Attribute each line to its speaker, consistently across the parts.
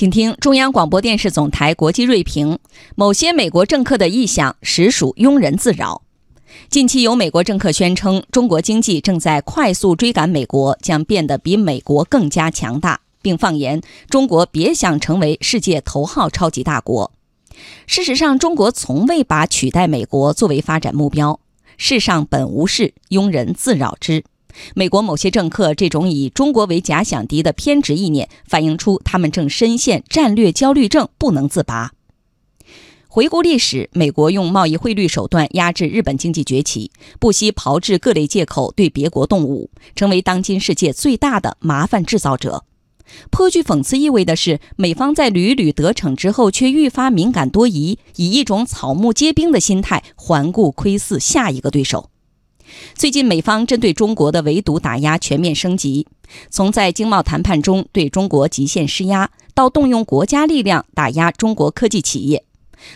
Speaker 1: 请听中央广播电视总台国际锐评：某些美国政客的意向实属庸人自扰。近期有美国政客宣称，中国经济正在快速追赶美国，将变得比美国更加强大，并放言中国别想成为世界头号超级大国。事实上，中国从未把取代美国作为发展目标。世上本无事，庸人自扰之。美国某些政客这种以中国为假想敌的偏执意念，反映出他们正深陷战略焦虑症，不能自拔。回顾历史，美国用贸易汇率手段压制日本经济崛起，不惜炮制各类借口对别国动武，成为当今世界最大的麻烦制造者。颇具讽刺意味的是，美方在屡屡得逞之后，却愈发敏感多疑，以一种草木皆兵的心态环顾窥伺下一个对手。最近，美方针对中国的围堵打压全面升级，从在经贸谈判中对中国极限施压，到动用国家力量打压中国科技企业。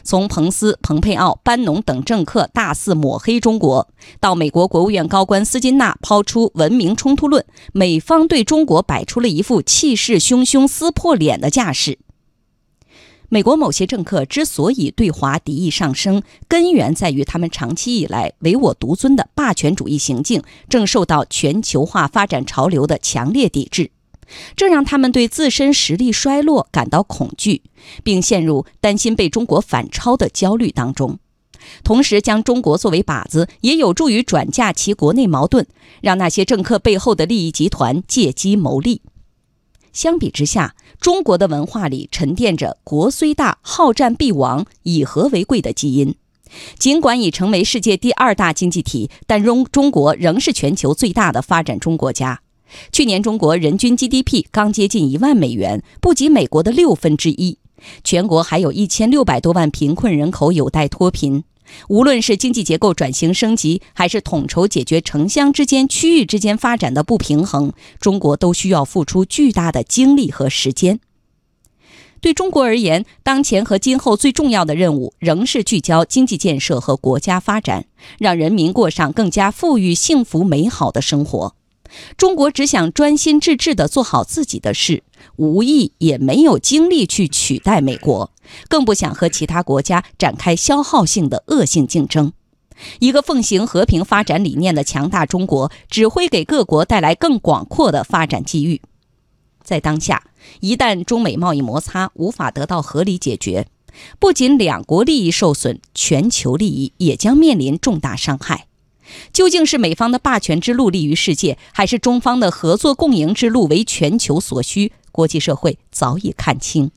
Speaker 1: 从彭斯、蓬佩奥、班农等政客大肆抹黑中国，到美国国务院高官斯金纳抛出文明冲突论，美方对中国摆出了一副气势汹汹、撕破脸的架势。美国某些政客之所以对华敌意上升，根源在于他们长期以来唯我独尊的霸权主义行径正受到全球化发展潮流的强烈抵制。这让他们对自身实力衰落感到恐惧，并陷入担心被中国反超的焦虑当中。同时，将中国作为靶子，也有助于转嫁其国内矛盾，让那些政客背后的利益集团借机牟利。相比之下，中国的文化里沉淀着“国虽大，好战必亡，以和为贵”的基因。尽管已成为世界第二大经济体，但中中国仍是全球最大的发展中国家。去年中国人均 GDP 刚接近一万美元，不及美国的六分之一。全国还有一千六百多万贫困人口有待脱贫。无论是经济结构转型升级，还是统筹解决城乡之间、区域之间发展的不平衡，中国都需要付出巨大的精力和时间。对中国而言，当前和今后最重要的任务仍是聚焦经济建设和国家发展，让人民过上更加富裕、幸福、美好的生活。中国只想专心致志地做好自己的事，无意也没有精力去取代美国，更不想和其他国家展开消耗性的恶性竞争。一个奉行和平发展理念的强大中国，只会给各国带来更广阔的发展机遇。在当下，一旦中美贸易摩擦无法得到合理解决，不仅两国利益受损，全球利益也将面临重大伤害。究竟是美方的霸权之路利于世界，还是中方的合作共赢之路为全球所需？国际社会早已看清。